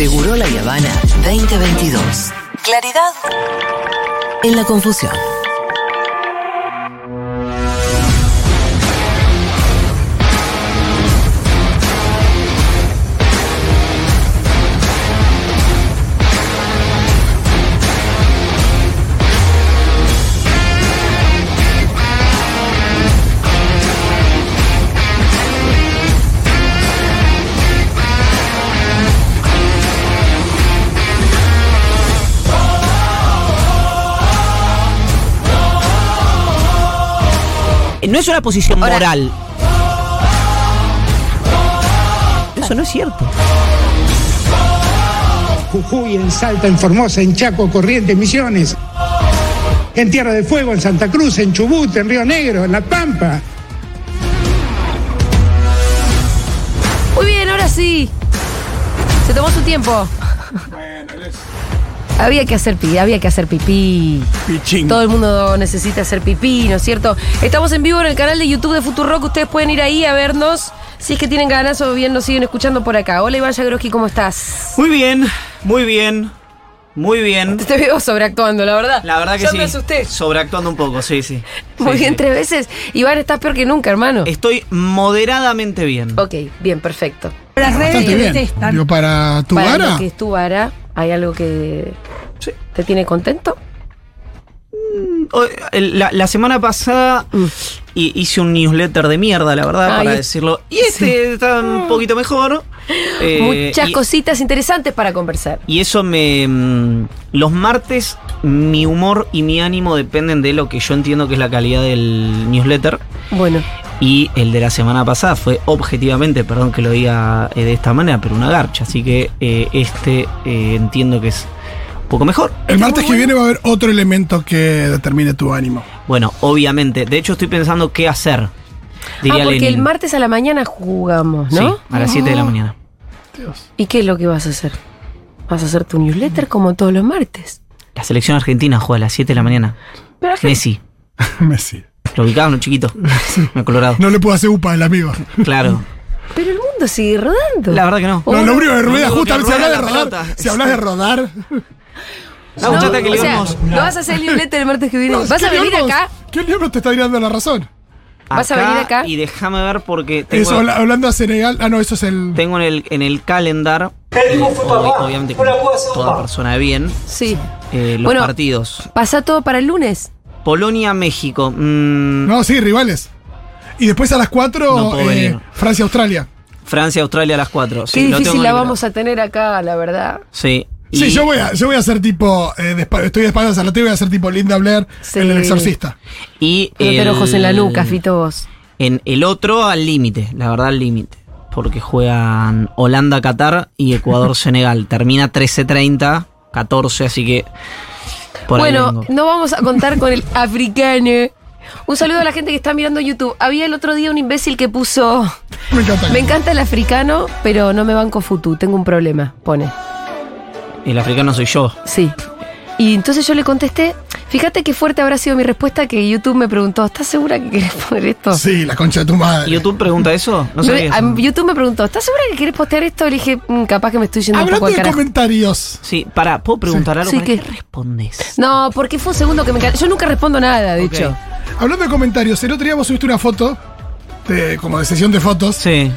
Seguro La Habana 2022. Claridad en la confusión. No es una posición Ahora- moral. Eso no es cierto. Jujuy, en Salta, en Formosa, en Chaco, Corrientes, Misiones. En Tierra del Fuego, en Santa Cruz, en Chubut, en Río Negro, en La Pampa. Muy bien, ahora sí. Se tomó su tiempo. Había que hacer pipí, había que hacer pipí. Todo el mundo necesita hacer pipí, ¿no es cierto? Estamos en vivo en el canal de YouTube de Futurock. Ustedes pueden ir ahí a vernos. Si es que tienen ganas o bien nos siguen escuchando por acá. Hola Iván Yagroski, ¿cómo estás? Muy bien, muy bien, muy bien. Te veo sobreactuando, la verdad. La verdad que Ya sí. me asusté. Sobreactuando un poco, sí, sí. Muy Sí, bien, sí. tres veces. Iván, estás peor que nunca, hermano. Estoy moderadamente bien. Ok, bien, perfecto. Bastante bien. Digo, para tu Para vara. lo que es tu vara, ¿hay algo que. Te tiene contento? El- La, la semana pasada hi- hice un newsletter de mierda, la verdad, Mm. Para decirlo. Y este está un poquito mejor. Eh, Muchas y- cositas interesantes para conversar. Y eso me. mm, Los martes, mi humor y mi ánimo dependen de lo que yo entiendo que es la calidad del newsletter. Bueno, Y el de la semana pasada fue objetivamente, perdón que lo diga eh, de esta manera, pero una garcha. Así que eh, este eh, entiendo que es poco mejor. El martes que viene va a haber otro elemento que determine tu ánimo. Bueno, obviamente. De hecho, estoy pensando qué hacer. Diría ah, porque Lenin. el martes a la mañana jugamos, ¿no? Sí, a las 7 de la mañana. ¿Y qué es lo que vas a hacer? ¿Vas a hacer tu newsletter como todos los martes? La selección argentina juega a las 7 de la mañana. Pero, Messi. Messi. Lo ubicaban, un chiquito. Me colorado. No le puedo hacer upa al amigo. Claro. pero el mundo sigue rodando. La verdad que no. Oh, No, lo único que rueda, justamente si hablas de la rodar. Si hablas de rodar. Que sea. ¿no vas a hacer el newsletter el martes que viene? No, ¿Vas ¿qué a venir acá? ¿Qué libro te está dando la razón? ¿Vas a venir acá? Y déjame ver porque tengo, Eso, habla- hablando a Senegal. Ah, no, eso es el. tengo en el, en el calendar, ob- obviamente como toda persona de bien, Sí. eh, los Bueno. partidos. ¿Pasa todo para el lunes? Polonia-México. mm, No, sí, rivales. Y después a las 4, No puedo venir. Francia-Australia. Francia-Australia a las 4. Qué difícil la vamos a tener acá, la verdad. Sí. Sí, Y- yo voy a, yo voy a hacer tipo. eh, de estoy de espaldas a la tele, voy a hacer tipo Linda Blair Sí. en El Exorcista. Y el- ojos en la nuca, Fito vos. En el otro al límite, la verdad al límite. Porque juegan Holanda-Qatar y Ecuador-Senegal. Termina 13-30, 14, así que. Por bueno, no vamos a contar con el africano. Un saludo a la gente que está mirando YouTube. Había el otro día un imbécil que puso. Me encanta. Me encanta el africano, pero no me banco futu. Tengo un problema, pone. El africano soy yo. Sí. Y entonces yo le contesté. Fíjate qué fuerte habrá sido mi respuesta que YouTube me preguntó: ¿Estás segura que querés poner esto? Sí, la concha de tu madre. ¿YouTube pregunta eso? No eso. YouTube me preguntó: ¿Estás segura que querés postear esto? Le dije: "Mm, capaz que me estoy yendo un Hablando poco al de carajo. comentarios. Sí, pará, ¿puedo preguntar algo? Sí, ¿Para ¿qué? qué respondes? No, porque fue un segundo que me ca- Yo nunca respondo nada, de Ok. hecho. Hablando de comentarios, el otro día vos subiste una foto, de, como de sesión de fotos, Sí.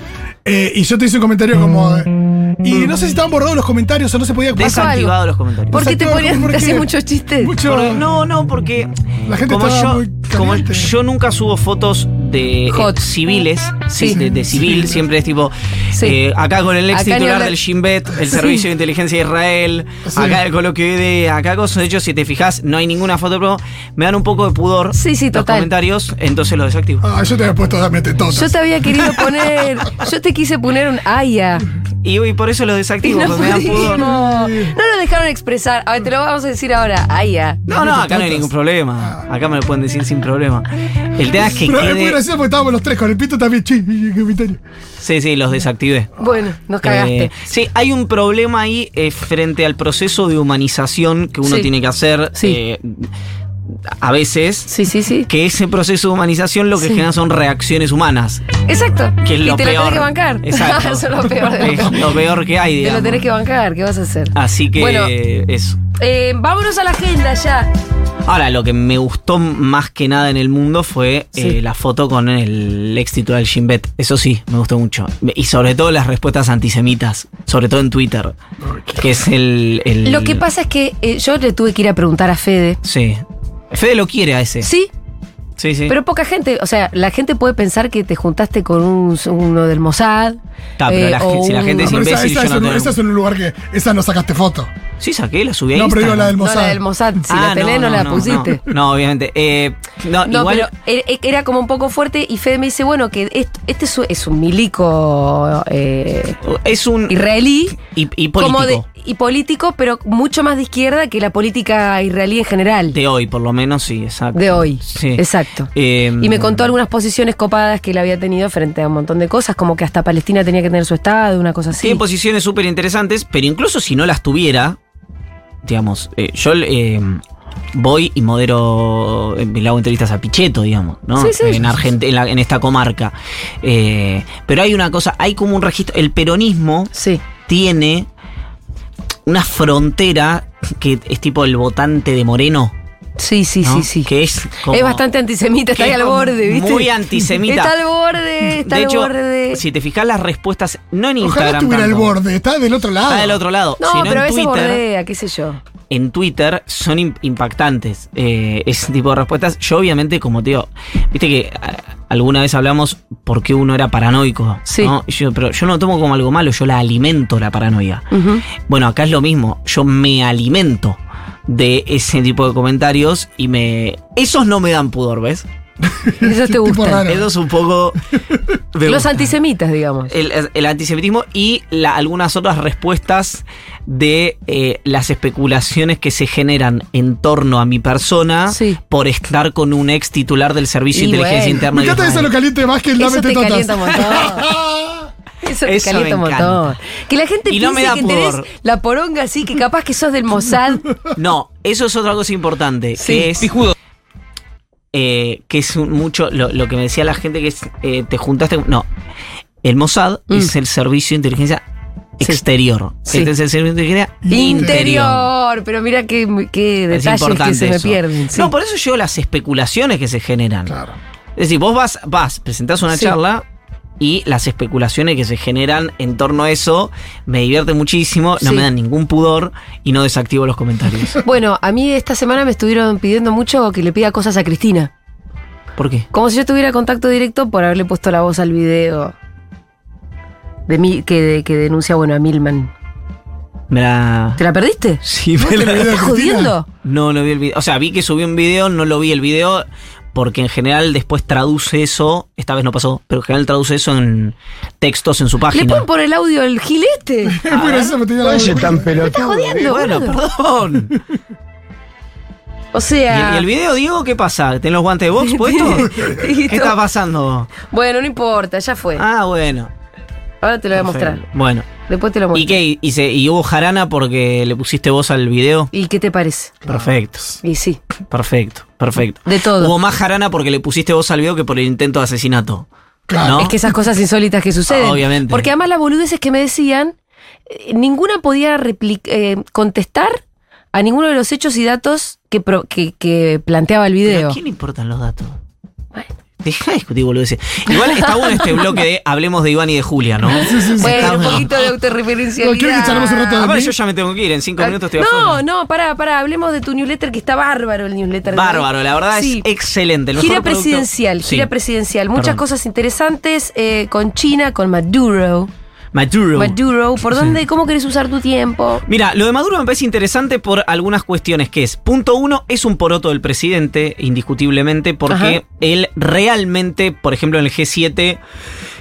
eh, y yo te hice un comentario como. de- y no sé si estaban borrados los comentarios o no se podía. Desactivado algo. los comentarios. ¿Por qué te ponían ¿por hacían muchos chistes? Mucho. Porque- no, no, porque La gente como estaba yo, muy como yo nunca subo fotos de eh, Hot. civiles, sí, Sí. de, de civil, siempre es tipo Sí. eh, acá con el ex Acá ni titular hablar. del Shin Bet, el Sí. Servicio de Inteligencia de Israel, Sí. acá el coloquio de acá cosas. De hecho, si te fijas, no hay ninguna foto, pero me dan un poco de pudor Sí, sí, los total. comentarios, entonces los desactivo. Ah, yo te había puesto dame tetotas. Yo te había querido poner. Yo te quise poner un Aya. Y, y por eso los Y desactivo, no porque me dan pudor. No nos dejaron expresar. A ver, te lo vamos a decir ahora. Aya. No, no, acá no hay ningún problema. Acá me lo pueden decir sin problema. El tema es que Pero es muy quede. gracioso porque estábamos los tres con el pito también. Sí, sí, los desactivé. Bueno, nos cagaste. Eh, sí, hay un problema ahí eh, frente al proceso de humanización que uno Sí. tiene que hacer. Sí. eh, a veces, Sí, sí, sí. que ese proceso de humanización lo que genera son reacciones humanas. Exacto. Que es y lo te peor. lo tenés que bancar. Exacto. Eso es lo peor de Es lo peor que hay, Te digamos. lo tenés que bancar, ¿qué vas a hacer? Así que Bueno. eso. Eh, vámonos a la agenda ya. Ahora, lo que me gustó más que nada en el mundo fue eh, la foto con el ex titular del Shin Bet. Eso sí, me gustó mucho. Y sobre todo las respuestas antisemitas, sobre todo en Twitter, que es el... el- Lo que pasa es que eh, yo le tuve que ir a preguntar a Fede. Sí. Fede lo quiere a ese. Sí, Sí, sí. pero poca gente, o sea, la gente puede pensar que te juntaste con un- uno del Mossad. Ta, pero eh, la o gen- si la un- gente No, es esa, yo es no un, tengo- esa es un lugar que. Esa no sacaste foto. Sí, saqué, la subí a No, pero digo la del No, Mossad. la del Mossad. Si Ah, la tenés, no, la pusiste. No, No, obviamente. Eh, no, No, igual. pero e- e- era como un poco fuerte y Fede me dice, bueno, que est- este es un- milico eh, Es un. israelí. Y, y político. Como de, y político, pero mucho más de izquierda que la política israelí en general. De hoy, por lo menos, sí, exacto. De hoy. Sí. Exacto. Eh, Y me contó algunas posiciones copadas que él había tenido frente a un montón de cosas, como que hasta Palestina tenía que tener su estado, una cosa así. Tiene posiciones súper interesantes, pero incluso si no las tuviera, digamos, eh, yo eh, voy y modero, eh, le hago entrevistas a Pichetto, digamos, ¿no? Sí, sí, en, Argent- en, la- en esta comarca. Eh, pero hay una cosa, hay como un registro, el peronismo Sí. tiene una frontera que es tipo el votante de Moreno. Sí, sí, ¿no? sí, sí. Que es como- es bastante antisemita, está ahí al borde, ¿viste? muy antisemita. Está al borde, está de al hecho, borde. si te fijas las respuestas, no en Ojalá Instagram. estuviera al borde, está del otro lado. Está del otro lado. no, sino pero a en veces Twitter. bordea, qué sé yo. en Twitter son im- impactantes eh, ese tipo de respuestas. Yo obviamente, como te digo, viste que a- alguna vez hablamos por qué uno era paranoico. Sí. ¿no? Y yo- pero yo no lo tomo como algo malo, yo la alimento la paranoia. Bueno, acá es lo mismo, yo me alimento de ese tipo de comentarios y me... Esos no me dan pudor, ¿ves? Eso te Tipo gusta. raro. Eso es un poco... Los gusta. antisemitas, digamos. El, el antisemitismo y la- algunas otras respuestas de eh, las especulaciones que se generan en torno a mi persona Sí. por estar con un ex titular del Servicio de Inteligencia bueno. Interna. Me encanta eso lo caliente más que el Eso dame te tetotas. calienta un montón. Eso te Eso me calienta un montón. encanta. Que la gente Y no piense me da que tenés pudor. la poronga así, que capaz que sos del Mossad. No, eso es otra cosa importante. Sí. Que es. eh, que es un- mucho lo, lo que me decía la gente que es eh, te juntaste. con- No. El Mossad Mm. es el servicio de inteligencia exterior. Sí. Este es el servicio de inteligencia Interior. Pero mira qué, qué Es detalles que importante se me eso. pierden. sí. No, por eso yo las especulaciones que se generan. Claro. Es decir, vos vas, vas, presentás una Sí. charla y las especulaciones que se generan en torno a eso me divierte muchísimo, no Sí. me dan ningún pudor y no desactivo los comentarios. Bueno, a mí esta semana me estuvieron pidiendo mucho que le pida cosas a Cristina. ¿Por qué? Como si yo tuviera contacto directo por haberle puesto la voz al video de mí que, que denuncia, bueno, a Milman. Me la... ¿Te la perdiste? Sí, me te la- la- ¿Estás jodiendo? No, no vi el video. O sea, vi que subió un video, no lo vi el video, porque en general después traduce eso, esta vez no pasó, pero en general traduce eso en textos en su ¿Le página. pueden poner el audio del gilete? Es muy gracioso, me tenía la Oye, tan ¿Estás pelotudo. jodiendo, Bueno, perdón. O ¿Y sea... el, y el video, Diego, qué pasa? ¿Tenés los guantes de box puestos? ¿Qué está pasando? Bueno, no importa, ya fue. Ah, bueno. Ahora te lo voy a mostrar. Bueno. Después te lo ¿Y muestro. qué? ¿Y, se- y hubo jarana porque le pusiste voz al video? ¿Y qué te parece? Perfecto, Y sí, perfecto, perfecto. de todo. Hubo más jarana porque le pusiste voz al video que por el intento de asesinato. Claro. ¿no? Es que esas cosas insólitas que suceden. Obviamente. Porque además las boludeces que me decían, eh, ninguna podía eh, contestar a ninguno de los hechos y datos que, pro- que, que planteaba el ¿Pero video. ¿A quién le importan los datos? Bueno. Deja de discutir boludeces. Igual está bueno este bloque de hablemos de Iván y de Julia, ¿no? Sí, sí, sí. Bueno, un poquito de autorreferencialidad. No, ¿quiere que charlemos un rato de Aparte, mí? yo ya me tengo que ir, en cinco minutos estoy No, afuera. no, pará, pará, hablemos de tu newsletter que está bárbaro el newsletter. Bárbaro, la verdad Sí. es excelente. el Gira presidencial, Sí. gira presidencial. Muchas Perdón. cosas interesantes eh, con China, con Maduro. Maduro. Maduro, ¿por dónde? ¿Cómo querés usar tu tiempo? Mira, lo de Maduro me parece interesante por algunas cuestiones que es, punto uno, es un poroto del presidente, indiscutiblemente, porque Ajá. él realmente, por ejemplo, en el G7,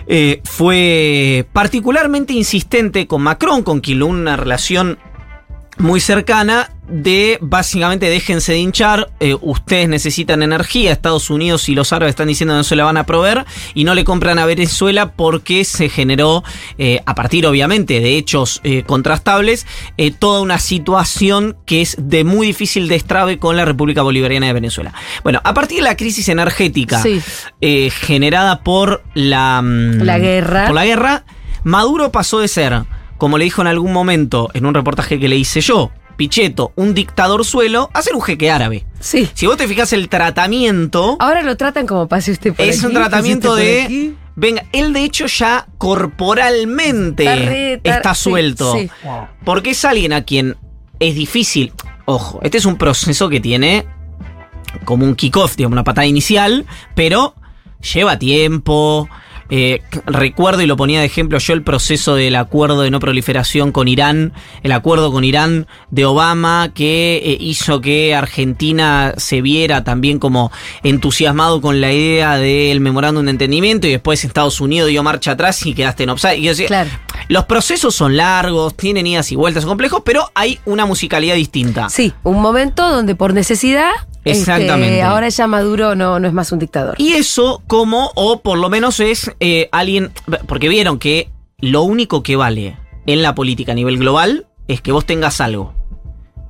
eh, fue particularmente insistente con Macron, con quien una relación muy cercana, de básicamente déjense de hinchar, eh, ustedes necesitan energía, Estados Unidos y los árabes están diciendo que no se la van a proveer y no le compran a Venezuela porque se generó, eh, a partir obviamente de hechos eh, contrastables, toda una situación que es de muy difícil destrabe con la República Bolivariana de Venezuela. Bueno, a partir de la crisis energética Sí. generada por la, mm, La guerra. Por la guerra, Maduro pasó de ser, como le dijo en algún momento en un reportaje que le hice yo, Pichetto, un dictador suelo, a ser un jeque árabe. Sí. Si vos te fijas el tratamiento, Ahora lo tratan como pase usted por es aquí, un tratamiento de. Venga, él de hecho ya corporalmente Está re- está- está sí, suelto. sí. Porque es alguien a quien es difícil. Ojo, este es un proceso que tiene como un kickoff, digamos, una patada inicial, pero lleva tiempo. Eh, recuerdo y lo ponía de ejemplo yo el proceso del acuerdo de no proliferación con Irán, el acuerdo con Irán de Obama que eh, hizo que Argentina se viera también como entusiasmado con la idea del memorándum de entendimiento y después Estados Unidos dio marcha atrás y quedaste en offside. Y yo decía, Claro. Los procesos son largos, tienen idas y vueltas, son complejos, pero hay una musicalidad distinta. Sí, un momento donde por necesidad. Este, Exactamente. ahora ya Maduro no, no es más un dictador. Y eso como, o por lo menos es eh, alguien, porque vieron que lo único que vale en la política a nivel global es que vos tengas algo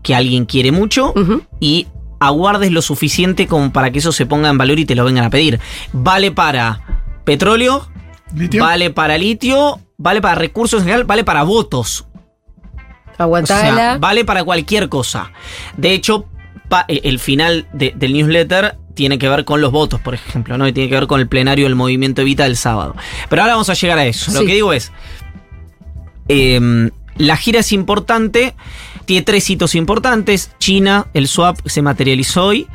que alguien quiere mucho y aguardes lo suficiente como para que eso se ponga en valor y te lo vengan a pedir. Vale para petróleo, Litio. vale para litio, vale para recursos en general, vale para votos. O Aguantala. sea, vale para cualquier cosa. De hecho, el el final de- del newsletter tiene que ver con los votos, por ejemplo, ¿no? Y tiene que ver con el plenario del movimiento Evita del sábado. Pero ahora vamos a llegar a eso. Lo que digo es. em, la gira es importante. Tiene tres hitos importantes. China, el swap se materializó hoy.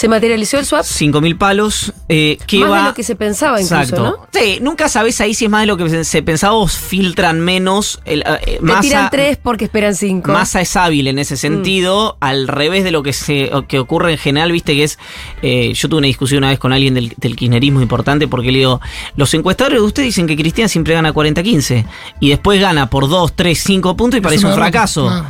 Se materializó el swap 5.000 palos. Eh, que más va, de lo que se pensaba incluso, Exacto. ¿no? Sí, nunca sabes ahí si es más de lo que se- pensaba o filtran menos. El, eh, tiran tres porque esperan cinco. Massa es hábil en Mm. ese sentido, al revés de lo que se que ocurre en general, viste que es. eh, yo tuve una discusión una vez con alguien del, del kirchnerismo importante porque le digo: los encuestadores de usted dicen que Cristina siempre gana 40-15 y después gana por 2, 3, 5 puntos y parece un fracaso.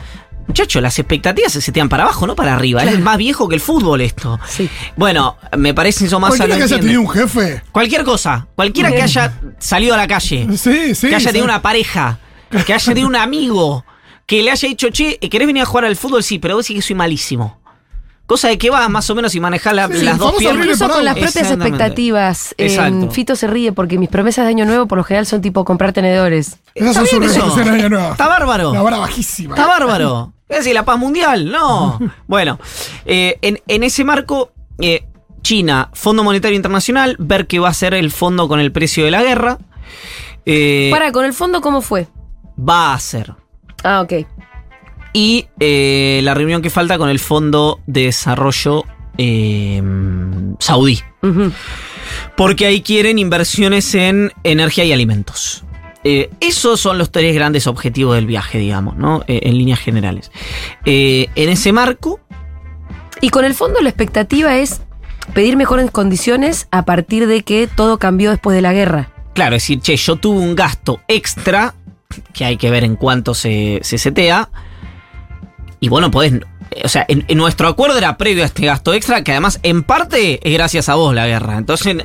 Muchachos, las expectativas se setean para abajo, no para arriba. Es más viejo que el fútbol esto. Sí. Bueno, me parece eso más Cualquiera que haya tenido un jefe. Cualquier cosa, cualquiera que haya salido a la calle Sí, sí. que haya sí. tenido una pareja, que haya tenido un amigo, que le haya dicho, che, ¿querés venir a jugar al fútbol? Sí, pero vos sí que soy malísimo. Cosa de que vas más o menos y la- Sí, las dos piernas. Incluso con las propias expectativas. eh. Fito se ríe porque mis promesas de año nuevo por lo general son tipo comprar tenedores. Esas Está son sus eso. de año nuevo. Está bárbaro. La vara bajísima. Está bárbaro. Es decir, la paz mundial. No. Bueno, eh, en, en ese marco, eh, China, Fondo Monetario Internacional, ver qué va a ser el fondo con el precio de la guerra. Eh, Para, con el fondo, ¿cómo fue? va a ser. Ah, ok. Y eh, la reunión que falta con el Fondo de Desarrollo eh, Saudí. Porque ahí quieren inversiones en energía y alimentos. Eh, esos son los tres grandes objetivos del viaje, digamos, ¿no? En líneas generales. En ese marco, Y con el fondo la expectativa es pedir mejores condiciones a partir de que todo cambió después de la guerra. claro, es decir, che, yo tuve un gasto extra, que hay que ver en cuánto se, se setea. Y bueno, podés. O sea, en, en nuestro acuerdo era previo a este gasto extra, que además en parte es gracias a vos la guerra. Entonces,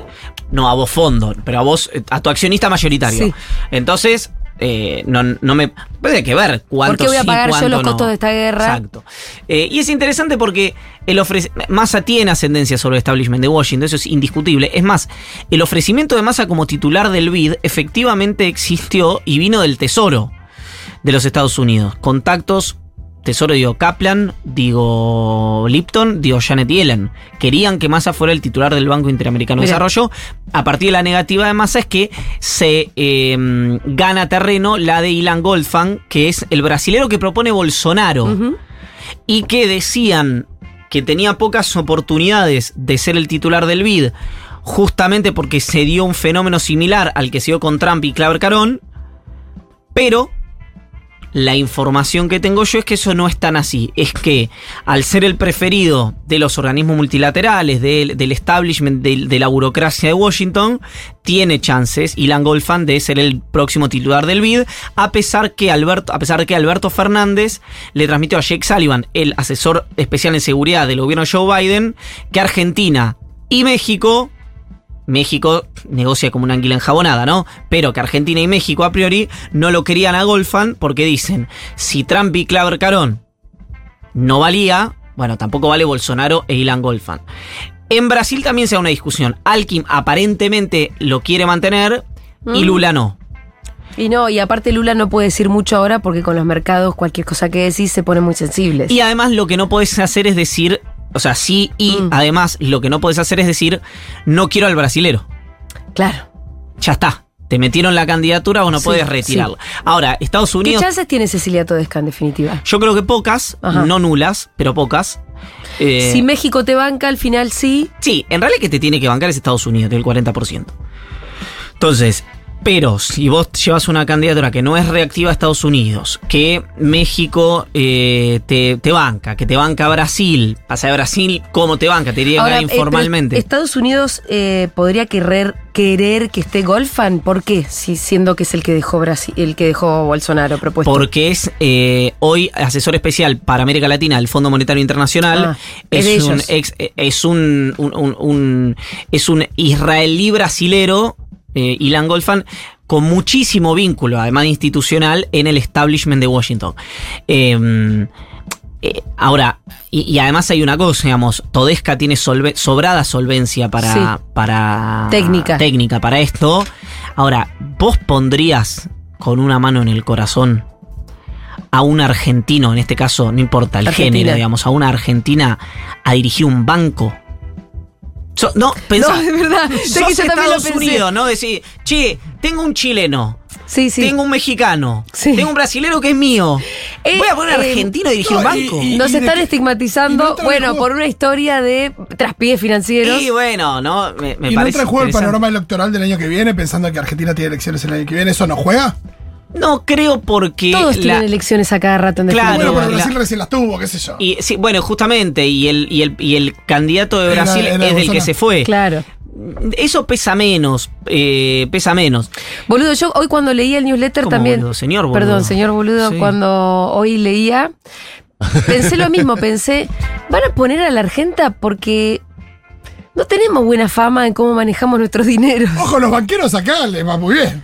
no a vos fondo, pero a vos, eh, a tu accionista mayoritario. Sí. Entonces, eh, no, no me. Hay que ver cuánto ¿Por qué voy a sí, pagar yo cuánto los no. costos de esta guerra? Exacto. Eh, y es interesante porque el ofrece Massa tiene ascendencia sobre el establishment de Washington, eso es indiscutible. Es más, el ofrecimiento de Massa como titular del BID efectivamente existió y vino del Tesoro de los Estados Unidos. Contactos, Tesoro, digo Kaplan, digo Lipton, digo Janet Yellen. Querían que Massa fuera el titular del Banco Interamericano de. Desarrollo. A partir de la negativa de Massa es que se eh, gana terreno la de Ilan Goldfang, que es el brasilero que propone Bolsonaro y que decían que tenía pocas oportunidades de ser el titular del BID, justamente porque se dio un fenómeno similar al que se dio con Trump y Claver Carón, pero La información que tengo yo es que eso no es tan así. Es que al ser el preferido de los organismos multilaterales, del, del establishment, de, de la burocracia de Washington, tiene chances Ilan Golfan de ser el próximo titular del BID, a pesar que Alberto, a pesar que Alberto Fernández le transmitió a Jake Sullivan, el asesor especial en seguridad del gobierno de Joe Biden, que Argentina y México México negocia como una anguila enjabonada, ¿no? Pero que Argentina y México a priori no lo querían a Golfan porque dicen, si Trump y Claver Carón no valía, bueno, tampoco vale Bolsonaro e Ilan Golfan. En Brasil también se da una discusión. Alkim aparentemente lo quiere mantener y Mm. Lula no. Y no, y aparte Lula no puede decir mucho ahora porque con los mercados cualquier cosa que decís se ponen muy sensibles. Y además lo que no podés hacer es decir, o sea, sí, y Mm. además lo que no podés hacer es decir, no quiero al brasilero. Claro. Ya está. Te metieron la candidatura o no Sí, puedes retirarla. Ahora, Estados ¿Qué Unidos. chances tiene Cecilia Todesca en definitiva? Yo creo que pocas, Ajá. no nulas, pero pocas. Eh, si México te banca, al final sí. sí, en realidad que te tiene que bancar es Estados Unidos, del 40%. Entonces, pero si vos llevas una candidatura que no es reactiva a Estados Unidos, que México eh, te, te banca, que te banca Brasil, pasa de Brasil, ¿cómo te banca? Te diría Ahora, eh, informalmente. Estados Unidos eh, podría querer, querer que esté Golfan. ¿Por qué? Si, siendo que es el que dejó Brasil, el que dejó Bolsonaro propuesto. Porque es eh, hoy asesor especial para América Latina del Fondo Monetario Internacional. Ah, es un, ex- es un, un- un- un- es un israelí brasilero, eh, Ilan Golfan, con muchísimo vínculo, además de institucional, en el establishment de Washington. Eh, eh, ahora, y, y además hay una cosa, digamos, Todesca tiene solve- sobrada solvencia para, Sí. para Técnica. técnica para esto. Ahora, vos pondrías con una mano en el corazón a un argentino, en este caso, no importa el Argentina. género, digamos, a una argentina a dirigir un banco. So- no, pensá, No, de verdad. Sos que Estados. Unidos, ¿no? Decir, che, tengo un chileno, Sí, sí. tengo un mexicano, Sí. tengo un brasilero que es mío. Eh, Voy a poner eh, argentino a dirigir no, un banco. y- Nos están estigmatizando, no bueno, por una historia de traspiés financieros. Y bueno, ¿no? Me, me ¿Y no en juego el panorama electoral del año que viene pensando que Argentina tiene elecciones el año que viene? ¿Eso no juega? No creo porque. Todos la- tienen elecciones a cada rato en Claro, bueno, pero la- Brasil recién las tuvo, qué sé yo. Y, sí, bueno, justamente, y el, y el, y el candidato de Brasil era es del que se fue. Claro. Eso pesa menos, eh, pesa menos. Boludo, yo hoy cuando leía el newsletter ¿Cómo, también. boludo? Señor boludo. Perdón, señor boludo, Sí. cuando hoy leía, pensé lo mismo, pensé, van a poner a la Argenta porque no tenemos buena fama en cómo manejamos nuestros dineros. Ojo, los banqueros acá les va muy bien.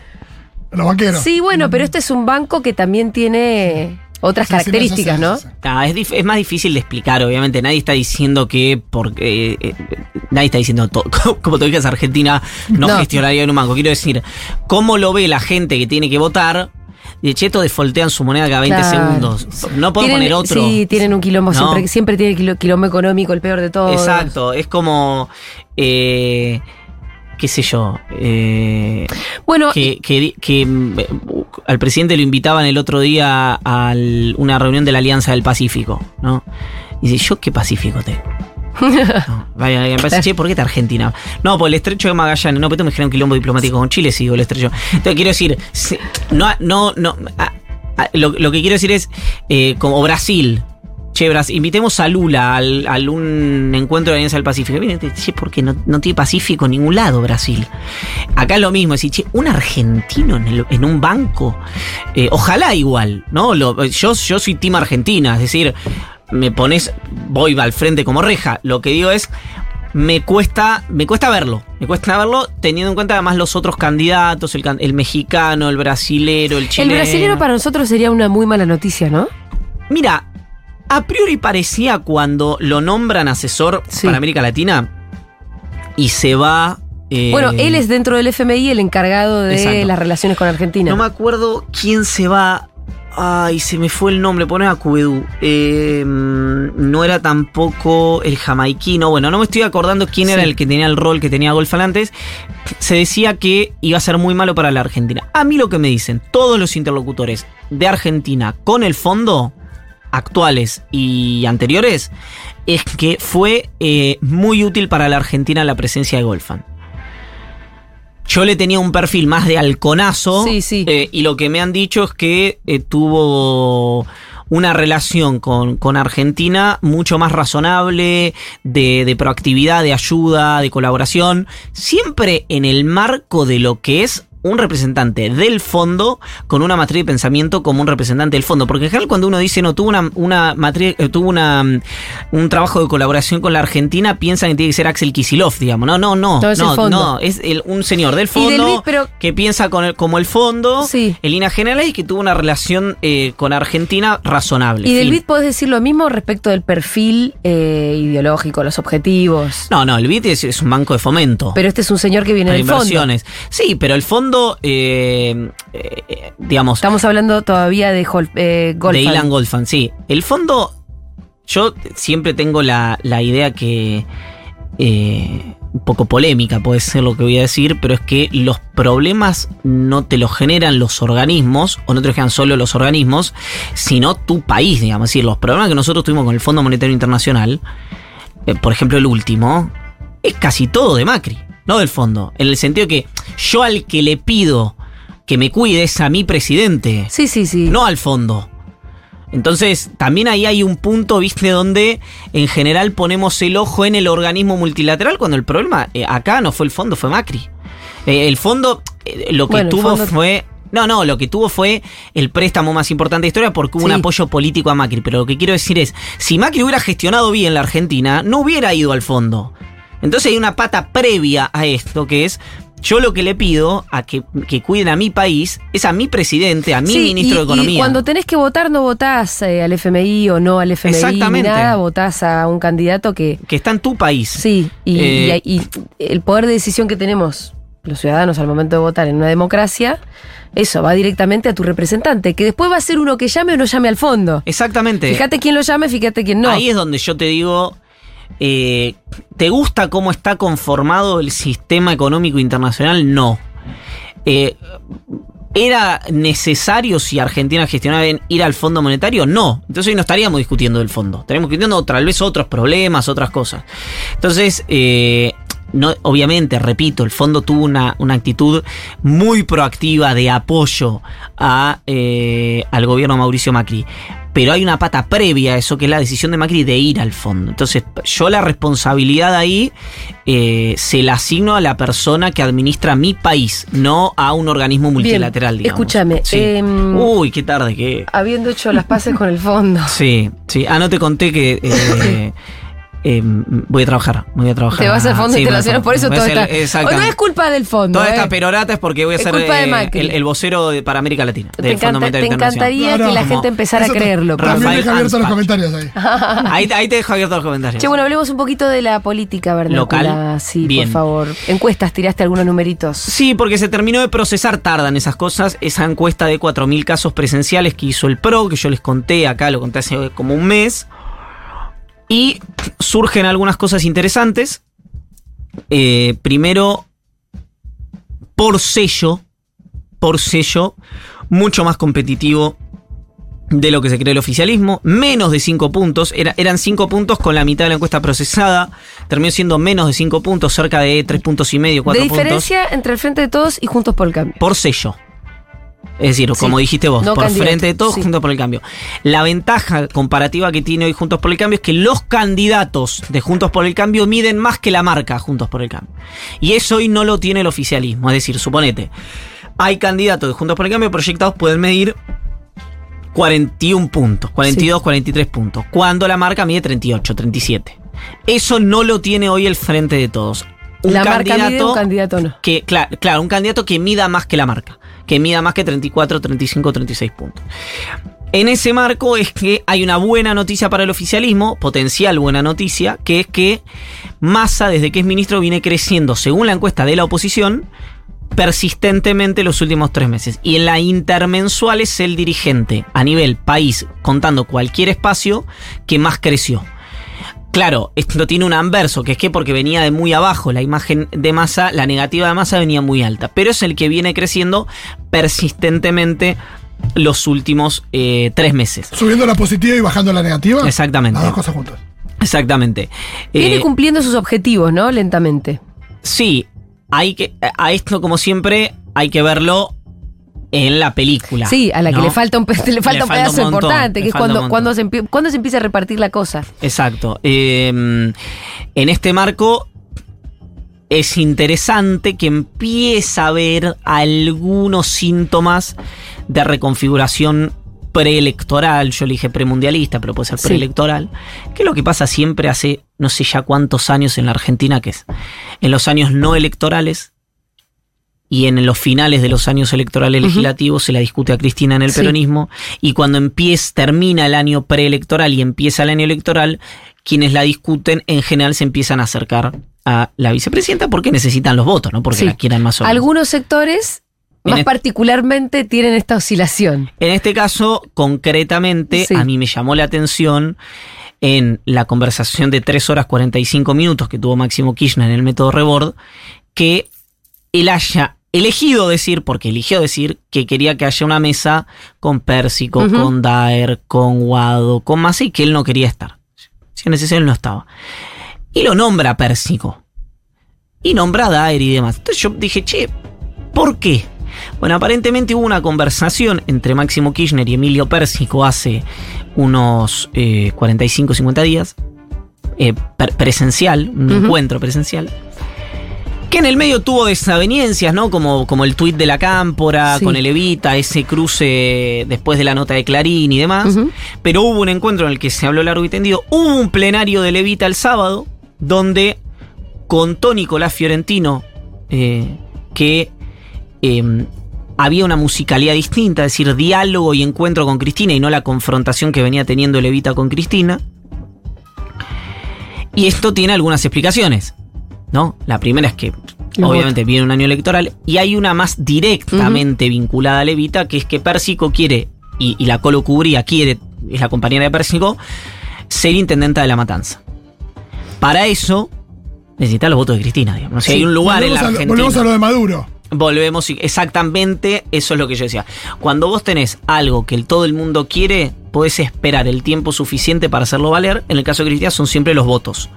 Los banqueros. Sí, bueno, pero este es un banco que también tiene otras Sí, características, sí, ¿no? sí, sí. Ah, es, más difícil de explicar, obviamente. Nadie está diciendo que. Porque, eh, nadie está diciendo, to- como te digas, Argentina no, No. gestionaría en un banco. Quiero decir, ¿cómo lo ve la gente que tiene que votar? De cheto defoltean su moneda cada 20 Claro. segundos. No puedo Tienen- poner otro. Sí, tienen un quilombo, No. siempre, siempre tiene quilo- quilombo económico, el peor de todos. Exacto, es como. eh, qué sé yo. eh, Bueno, que, que mm, al presidente lo invitaban el otro día a una reunión de la Alianza del Pacífico, ¿no? Y dice, ¿yo qué Pacífico tengo? No, vaya, me parece, che, ¿por qué está Argentina? No, por el estrecho de Magallanes, no, pero me genera un quilombo diplomático con Chile, sí, digo, el estrecho. Entonces quiero decir, no, no, no, a- a- lo, lo que quiero decir es, eh, como Brasil, che, invitemos a Lula al, al un encuentro de la Alianza del Pacífico. Miren, che, porque no, no tiene Pacífico en ningún lado Brasil. Acá es lo mismo, es decir, che, un argentino en, el- en un banco, eh, ojalá igual, ¿no? Lo- yo, yo soy team Argentina, es decir, me pones, voy al frente como reja. Lo que digo es, me cuesta, me cuesta verlo, me cuesta verlo teniendo en cuenta además los otros candidatos, el, el mexicano, el brasilero, el el chileno. brasilero para nosotros sería una muy mala noticia, ¿no? Mira, a priori parecía cuando lo nombran asesor Sí. para América Latina y se va. eh, Bueno, él es dentro del FMI el encargado de Exacto. las relaciones con Argentina. No me acuerdo quién se va. Ay, se me fue el nombre, pone a Cuedú. Eh, no era tampoco el jamaiquino. Bueno, no me estoy acordando quién era el que tenía el rol que tenía Golfan antes. Se decía que iba a ser muy malo para la Argentina. A mí lo que me dicen todos los interlocutores de Argentina con el fondo, actuales y anteriores, es que fue eh, muy útil para la Argentina la presencia de Golfan. Yo le tenía un perfil más de halconazo. Sí, sí. eh, y lo que me han dicho es que eh, tuvo una relación con, con Argentina mucho más razonable, de, de proactividad, de ayuda, de colaboración, siempre en el marco de lo que es un representante del fondo con una matriz de pensamiento como un representante del fondo. Porque en general cuando uno dice no tuvo una, una matriz, eh, tuvo una mm, un trabajo de colaboración con la Argentina, piensan que tiene que ser Axel Kisilov, digamos. No, no, no. No, es el fondo. no, es el- un señor del fondo del BID, pero- que piensa con el- como el fondo Sí. en líneas generales y que tuvo una relación eh, con Argentina razonable. Y del. BID podés decir lo mismo respecto del perfil eh, ideológico, los objetivos. No, no, el BID es, es un banco de fomento. Pero este es un señor que viene del fondo. inversiones. Sí, pero el fondo, eh, eh, digamos, Estamos hablando todavía de, Hol- eh, Goldfan. de Ilan Goldfan, sí. El fondo, yo siempre tengo la, la idea que, un poco polémica puede ser lo que voy a decir, pero es que los problemas no te los generan los organismos, o no te los generan solo los organismos, sino tu país, digamos. Es decir, los problemas que nosotros tuvimos con el Fondo Monetario Internacional, por ejemplo el último, es casi todo de Macri, no del fondo. En el sentido que yo al que le pido que me cuide es a mi presidente Sí, sí, sí. no al fondo. Entonces, también ahí hay un punto, viste, donde en general ponemos el ojo en el organismo multilateral, cuando el problema eh, acá no fue el fondo, fue Macri. Eh, el fondo, eh, lo que Bueno, tuvo fondo- fue. No, no, lo que tuvo fue el préstamo más importante de historia porque hubo un apoyo político a Macri. Pero lo que quiero decir es, si Macri hubiera gestionado bien la Argentina, no hubiera ido al fondo. Entonces hay una pata previa a esto que es, yo lo que le pido a que, que cuiden a mi país es a mi presidente, a mi Sí, ministro y- de Economía. Y cuando tenés que votar, no votás eh, al FMI o no al FMI, Exactamente. ni nada, votás a un candidato que. que está en tu país. Sí, y, Eh, y- y el poder de decisión que tenemos los ciudadanos al momento de votar en una democracia, eso va directamente a tu representante, que después va a ser uno que llame o no llame al fondo. Exactamente. Fíjate quién lo llame, fíjate quién no. Ahí es donde yo te digo, eh, ¿te gusta cómo está conformado el sistema económico internacional? No. Eh, ¿Era necesario si Argentina gestionaba bien ir al Fondo Monetario? No. Entonces hoy no estaríamos discutiendo del fondo. Estaríamos discutiendo tal vez otros problemas, otras cosas. Entonces, eh, no, obviamente, repito, el fondo tuvo una, actitud muy proactiva de apoyo al gobierno Mauricio Macri. Pero hay una pata previa a eso, que es la decisión de Macri de ir al fondo. Entonces, yo la responsabilidad ahí eh, se la asigno a la persona que administra mi país, no a un organismo multilateral, digamos. escúchame, Sí. em, Uy, qué tarde que. Habiendo hecho las paces con el fondo. Sí, sí. Ah, no te conté que. eh, eh, voy a trabajar, voy a trabajar. Te vas al Fondo Sí, Internacional, por eso todo está. exactamente. No es culpa del fondo. Toda eh. esta perorata es porque voy a Es ser culpa de eh, Macri. el, el vocero de- para América Latina. Te, del Fondo encanta- Monetario te encantaría No, no, que la gente empezara a Eso te- creerlo. Rafael También deja abiertos los comentarios ahí. Ahí, ahí te dejo abiertos los comentarios. Che, bueno, hablemos un poquito de la política vernácula. Local. Sí, Bien. por favor. Encuestas, tiraste algunos numeritos. Sí, porque se terminó de procesar, tardan esas cosas, esa encuesta de 4.000 casos presenciales que hizo el PRO, que yo les conté acá, lo conté hace como un mes. Y surgen algunas cosas interesantes. Eh, primero, por sello, por sello, mucho más competitivo de lo que se cree el oficialismo, menos de 5 puntos, era- eran 5 puntos con la mitad de la encuesta procesada, terminó siendo menos de 5 puntos, cerca de 3 puntos y medio, 4 de puntos, diferencia entre el Frente de Todos y Juntos por el Cambio. por sello. Es decir, Sí, como dijiste vos, no por candidato, frente de todos, sí. Juntos por el Cambio. La ventaja comparativa que tiene hoy Juntos por el Cambio es que los candidatos de Juntos por el Cambio miden más que la marca Juntos por el Cambio. Y eso hoy no lo tiene el oficialismo. Es decir, suponete, hay candidatos de Juntos por el Cambio proyectados pueden medir 41 puntos, 42, 43 puntos, cuando la marca mide 38, 37. Eso no lo tiene hoy el frente de todos. Un la marca candidato mide, un candidato no. que, claro, claro, un candidato que mida más que la marca, que mida más que 34, 35, 36 puntos. En ese marco es que hay una buena noticia para el oficialismo, potencial buena noticia, que es que Massa, desde que es ministro, viene creciendo, según la encuesta de la oposición, persistentemente los últimos tres meses. Y en la intermensual es el dirigente a nivel país, contando cualquier espacio, que más creció. Claro, esto tiene un anverso, que es que porque venía de muy abajo la imagen de masa, la negativa de masa venía muy alta, pero es el que viene creciendo persistentemente los últimos eh, tres meses. Subiendo la positiva y bajando la negativa. Exactamente. Las dos cosas juntas. Exactamente. Viene Eh, cumpliendo sus objetivos, ¿no? Lentamente. sí, hay que, a esto, como siempre, hay que verlo en la película. Sí, a la que le falta un, le falta Le un falta un pedazo montón, importante, que es cuando, cuando, se cuando se empieza a repartir la cosa. Exacto. Eh, en este marco es interesante que empieza a haber algunos síntomas de reconfiguración preelectoral, yo le dije premundialista, pero puede ser Sí. preelectoral, que es lo que pasa siempre hace no sé ya cuántos años en la Argentina, que es en los años no electorales y en los finales de los años electorales legislativos se la discute a Cristina en el Sí. peronismo y cuando empieza, termina el año preelectoral y empieza el año electoral, quienes la discuten en general se empiezan a acercar a la vicepresidenta porque necesitan los votos, no porque Sí. la quieran más o menos. Algunos sectores, más particularmente, tienen esta oscilación. En este caso, concretamente, Sí. a mí me llamó la atención en la conversación de 3 horas 45 minutos que tuvo Máximo Kirchner en el método Rebord, que él haya elegido decir, porque eligió decir, que quería que haya una mesa con Pérsico, con Daer, con Guado, con Massa y que él no quería estar. Si es necesario, él no estaba. Y lo nombra Pérsico. Y nombra a Daer y demás. Entonces yo dije, che, ¿por qué? Bueno, aparentemente hubo una conversación entre Máximo Kirchner y Emilio Pérsico hace unos eh, 45 50 días, eh, presencial, un encuentro presencial, que en el medio tuvo desavenencias, ¿no? Como, como el tuit de la Cámpora, Sí. con el Evita, ese cruce después de la nota de Clarín y demás. Pero hubo un encuentro en el que se habló largo y tendido. Hubo un plenario de Levita el sábado, donde contó Nicolás Fiorentino eh, que eh, había una musicalidad distinta, es decir, diálogo y encuentro con Cristina y no la confrontación que venía teniendo Levita con Cristina. Y esto tiene algunas explicaciones, ¿no? La primera es que obviamente viene un año electoral y hay una más directamente vinculada a Levita, que es que Pérsico quiere, y, y la Colo Cubría quiere, es la compañera de Pérsico, ser intendenta de la matanza. Para eso necesita los votos de Cristina, digamos. Sí. hay un lugar en volvemos, la a, lo- Argentina. volvemos a lo de Maduro. Volvemos, exactamente, eso es lo que yo decía. Cuando vos tenés algo que el- todo el mundo quiere, podés esperar el tiempo suficiente para hacerlo valer. En el caso de Cristina son siempre los votos.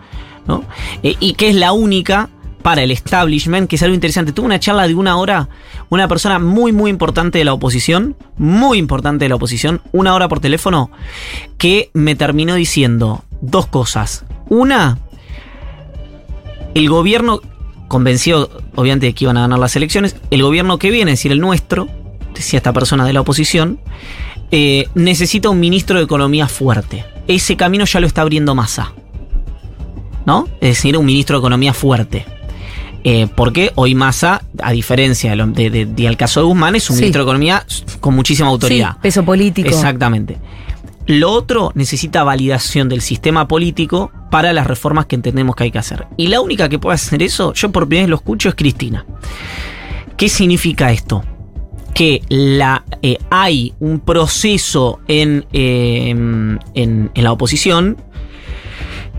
Eh, y que es la única para el establishment, que es algo interesante. Tuve una charla de una hora, una persona muy, muy importante de la oposición, muy importante de la oposición, una hora por teléfono, que me terminó diciendo dos cosas. Una, el gobierno, convencido obviamente de que iban a ganar las elecciones, el gobierno que viene, es decir, el nuestro, decía esta persona de la oposición, eh, necesita un ministro de Economía fuerte. Ese camino ya lo está abriendo Massa. ¿No? Es decir, un ministro de Economía fuerte. Eh, porque hoy Massa, a diferencia de lo- de- de- del caso de Guzmán, es un Sí. ministro de Economía con muchísima autoridad. Sí, peso político. Exactamente. Lo otro necesita validación del sistema político para las reformas que entendemos que hay que hacer. Y la única que puede hacer eso, yo por primera vez lo escucho, es Cristina. ¿Qué significa esto? Que la, eh, hay un proceso en, eh, en, en la oposición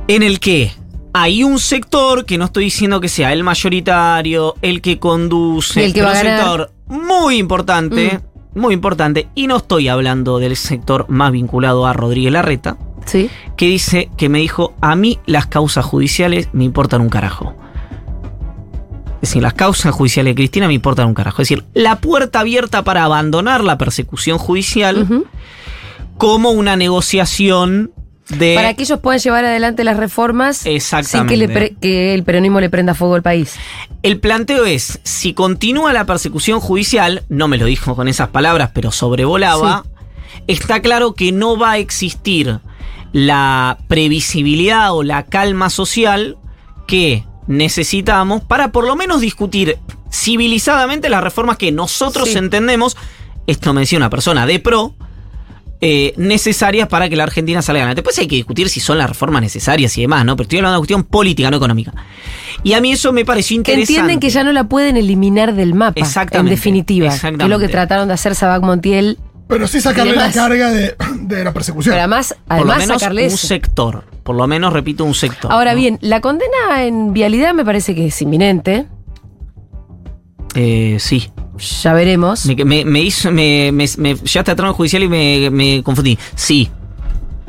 en el que hay un sector, que no estoy diciendo que sea el mayoritario, el que conduce, El que pero va un sector muy importante, muy importante, y no estoy hablando del sector más vinculado a Rodríguez Larreta, Sí. que dice, que me dijo, a mí las causas judiciales me importan un carajo. Es decir, las causas judiciales de Cristina me importan un carajo. Es decir, la puerta abierta para abandonar la persecución judicial como una negociación de... Para que ellos puedan llevar adelante las reformas sin que, le que el peronismo le prenda fuego al país. El planteo es, si continúa la persecución judicial, no me lo dijo con esas palabras, pero sobrevolaba, está claro que no va a existir la previsibilidad o la calma social que necesitamos para por lo menos discutir civilizadamente las reformas que nosotros Sí. entendemos, esto me decía una persona de pro, eh, necesarias para que la Argentina salga adelante. Después hay que discutir si son las reformas necesarias y demás, ¿no? Pero estoy hablando de una cuestión política, no económica. Y a mí eso me pareció Que interesante. entienden que ya no la pueden eliminar del mapa. Exactamente, En definitiva. Que es lo que exactamente. trataron de hacer Sabac Montiel. Pero sí sacarle Y la además- carga de, de la persecución. Pero además, por lo además menos sacarle un eso. sector. Por lo menos, repito, un sector. Ahora ¿no? bien, la condena en vialidad me parece que es inminente. Eh, sí. Ya veremos. Me, me- me hizo. Me, me- me- ya está tramo judicial y me, me confundí. Sí.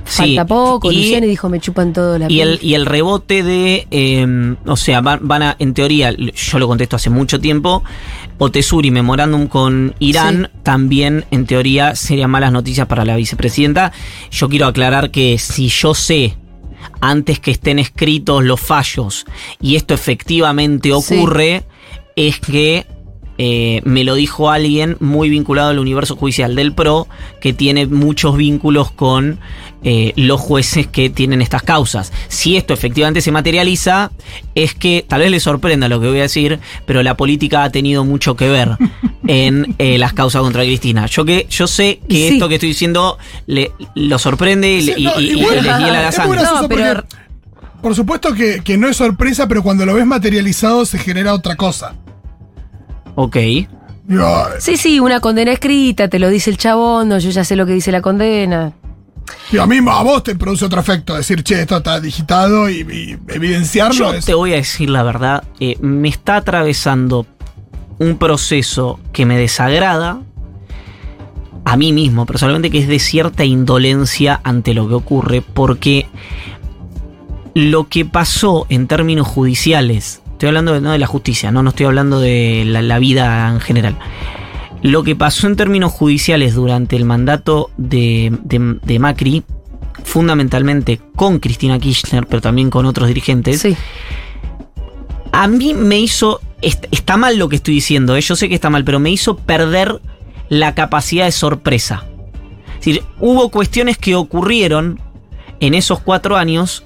falta poco. Luciani dijo, me chupan todo la y el, y el rebote de, eh, o sea, van, a, en teoría, yo lo contesto hace mucho tiempo, Otesuri, memorándum con Irán, también en teoría serían malas noticias para la vicepresidenta. Yo quiero aclarar que si yo sé antes que estén escritos los fallos y esto efectivamente ocurre, es que eh, me lo dijo alguien muy vinculado al universo judicial del PRO, que tiene muchos vínculos con eh, los jueces que tienen estas causas. Si esto efectivamente se materializa, es que tal vez les sorprenda lo que voy a decir, pero la política ha tenido mucho que ver en eh, las causas contra Cristina. Yo que yo sé que esto que estoy diciendo le, lo sorprende y, le hiela la sangre. Por supuesto que, que no es sorpresa, pero cuando lo ves materializado se genera otra cosa. Ok. Sí, sí, una condena escrita, te lo dice el chabón, no, yo ya sé lo que dice la condena. Y a mí, a vos te produce otro efecto, decir, che, esto está digitado y, evidenciarlo. Yo te voy a decir la verdad, eh, me está atravesando un proceso que me desagrada a mí mismo, personalmente, que es de cierta indolencia ante lo que ocurre, porque lo que pasó en términos judiciales Estoy hablando de, no de la justicia, no, no estoy hablando de la, vida en general. Lo que pasó en términos judiciales durante el mandato de, Macri, fundamentalmente con Cristina Kirchner, pero también con otros dirigentes, a mí me hizo, está mal lo que estoy diciendo, ¿eh? yo sé que está mal, pero me hizo perder la capacidad de sorpresa. Es decir, hubo cuestiones que ocurrieron en esos cuatro años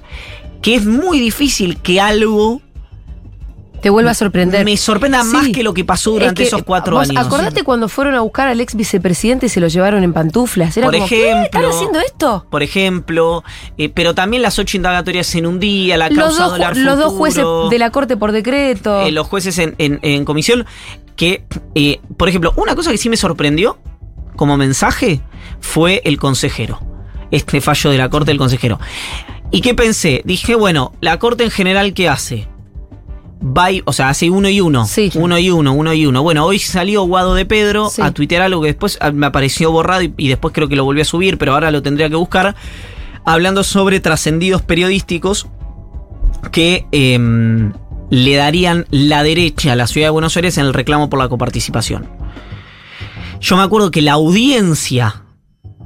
que es muy difícil que algo te vuelve a sorprender. Me sorprenda más que lo que pasó durante esos cuatro años. Acordate cuando fueron a buscar al ex vicepresidente y se lo llevaron en pantuflas. Era por como, ejemplo, ¿Están haciendo esto? Por ejemplo, eh, pero también las ocho indagatorias en un día, la causa los dos, Los dos jueces de la corte por decreto. Eh, los jueces en, comisión. Que, eh, por ejemplo, una cosa que sí me sorprendió como mensaje fue el consejero. Este fallo de la corte del consejero. ¿Y qué pensé? Dije, bueno, la corte en general, ¿qué hace? O sea, hace uno y uno. Sí. Uno y uno, uno y uno. Bueno, hoy salió Guado de Pedro a tuitear algo que después ah, me apareció borrado y, después creo que lo volví a subir, pero ahora lo tendría que buscar. Hablando sobre trascendidos periodísticos que em, le darían la derecha a la ciudad de Buenos Aires en el reclamo por la coparticipación. Yo me acuerdo que la audiencia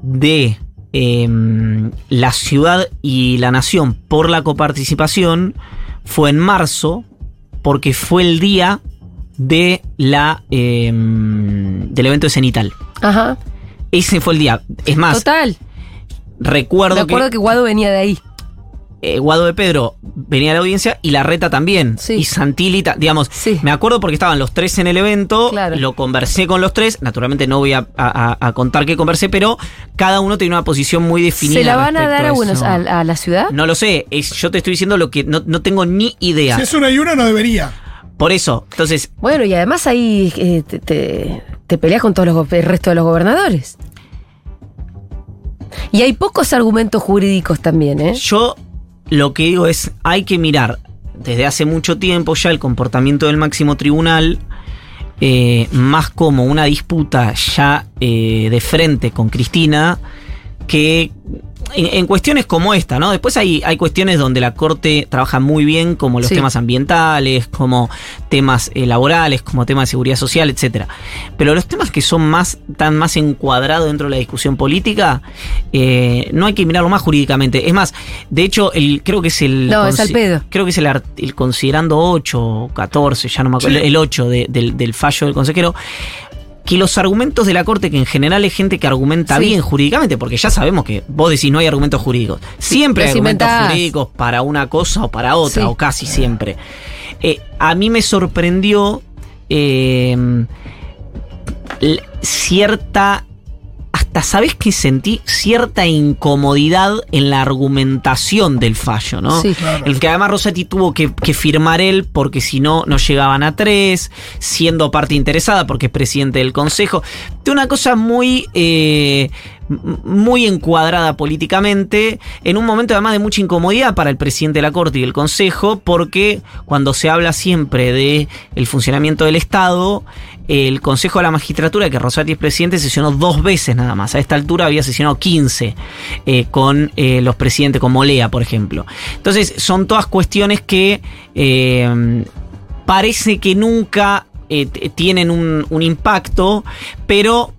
de em, la ciudad y la nación por la coparticipación fue en marzo porque fue el día de la em, del evento de Cenital. Ajá. Ese fue el día. Es más. Total. Recuerdo, recuerdo que, Guado venía de ahí. Eh, Guado de Pedro venía a la audiencia y la reta también. Sí. Y Santilita, digamos, sí. me acuerdo porque estaban los tres en el evento, claro. lo conversé con los tres, naturalmente no voy a, contar qué conversé, pero cada uno tiene una posición muy definida. ¿Se la van a dar a, Buenos, a, la ciudad? No lo sé, yo te estoy diciendo lo que no, tengo ni idea. Si es una y una no debería. Por eso, entonces... Bueno, y además ahí eh, te, te, peleas con todos los, el resto de los gobernadores. Y hay pocos argumentos jurídicos también, ¿eh? Yo lo que digo es, hay que mirar desde hace mucho tiempo ya el comportamiento del máximo tribunal eh, más como una disputa ya eh, de frente con Cristina que en, cuestiones como esta, ¿no? Después hay, hay cuestiones donde la Corte trabaja muy bien, como los temas ambientales, como temas eh, laborales, como temas de seguridad social, etcétera. Pero los temas que son más, tan más encuadrados dentro de la discusión política, eh, no hay que mirarlo más jurídicamente. Es más, de hecho, el, creo que es el. No, es al pedo. Creo que es el, considerando 8 o 14, ya no me acuerdo, el 8 del, del fallo del consejero que los argumentos de la Corte, que en general es gente que argumenta bien jurídicamente, porque ya sabemos que vos decís no hay argumentos jurídicos. Siempre hay argumentos jurídicos para una cosa o para otra, o casi siempre. Eh, a mí me sorprendió eh, cierta hasta sabes que sentí cierta incomodidad en la argumentación del fallo, ¿no? Sí, El que además Rossetti tuvo que, firmar él porque si no, no llegaban a tres, siendo parte interesada porque es presidente del consejo. De una cosa muy. Eh, muy encuadrada políticamente, en un momento además de mucha incomodidad para el presidente de la Corte y el Consejo, porque cuando se habla siempre de el funcionamiento del Estado, el Consejo de la Magistratura, que Rosati es presidente, sesionó dos veces nada más. A esta altura había sesionado 15 eh, con eh, los presidentes, con Molea, por ejemplo. Entonces, son todas cuestiones que eh, parece que nunca tienen un, impacto, pero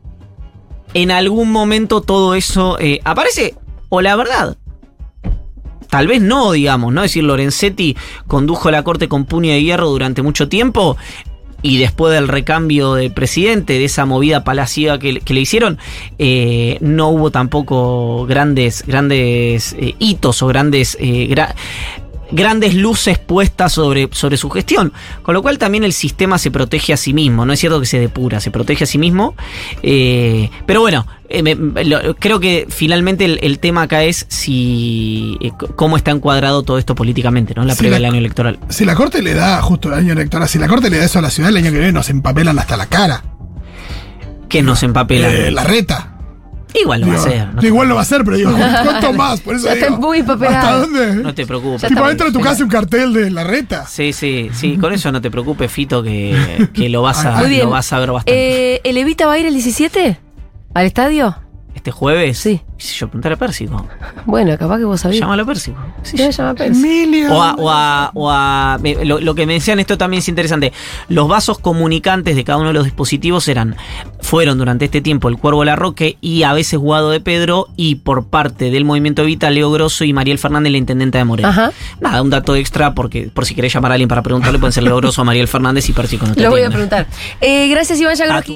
en algún momento todo eso aparece, o la verdad. Tal vez no, digamos, ¿no? Es decir, Lorenzetti condujo la corte con puño de hierro durante mucho tiempo y después del recambio de presidente, de esa movida palaciega que, le hicieron, eh, no hubo tampoco grandes, grandes eh, hitos o grandes, eh, grandes luces puestas sobre, sobre su gestión. Con lo cual también el sistema se protege a sí mismo. No es cierto que se depura, se protege a sí mismo. Eh, pero bueno, eh, me- me- lo- creo que finalmente el, el tema acá es si eh, cómo está encuadrado todo esto políticamente, ¿no? La Sí, previa del año electoral. Si la corte le da, justo el año electoral, si la corte le da eso a la ciudad, el año que viene nos empapelan hasta la cara. Que nos empapelan. La reta. Igual lo va a hacer. No, igual lo va a hacer, pero digo, ¿cuánto más? Por eso digo, muy. ¿Hasta dónde? no te preocupes. Tipo, entra a tu casa un cartel de la reta. Sí, sí, sí, con eso no te preocupes, Fito, que, que lo vas a, lo vas a ver bastante. Eh, ¿El Evita va a ir el 17? ¿Al estadio? Este jueves, sí. sé yo preguntarle a Pérsico. Bueno, capaz que vos sabés. Llámalo a Pérsico. Sí, Te voy a. Emilia. O a, o a- o a- me- lo, lo que me decían esto también es interesante. Los vasos comunicantes de cada uno de los dispositivos eran, fueron durante este tiempo el Cuervo Larroque y a veces Guado de Pedro y por parte del Movimiento Evita, Leo Grosso y Mariel Fernández, la intendenta de Moreno. Ajá. Nada, un dato extra porque por si querés llamar a alguien para preguntarle pueden ser Leo Grosso, Mariel Fernández y Pérsico. no te Lo voy a preguntar. Eh, gracias, Iván Yagroski.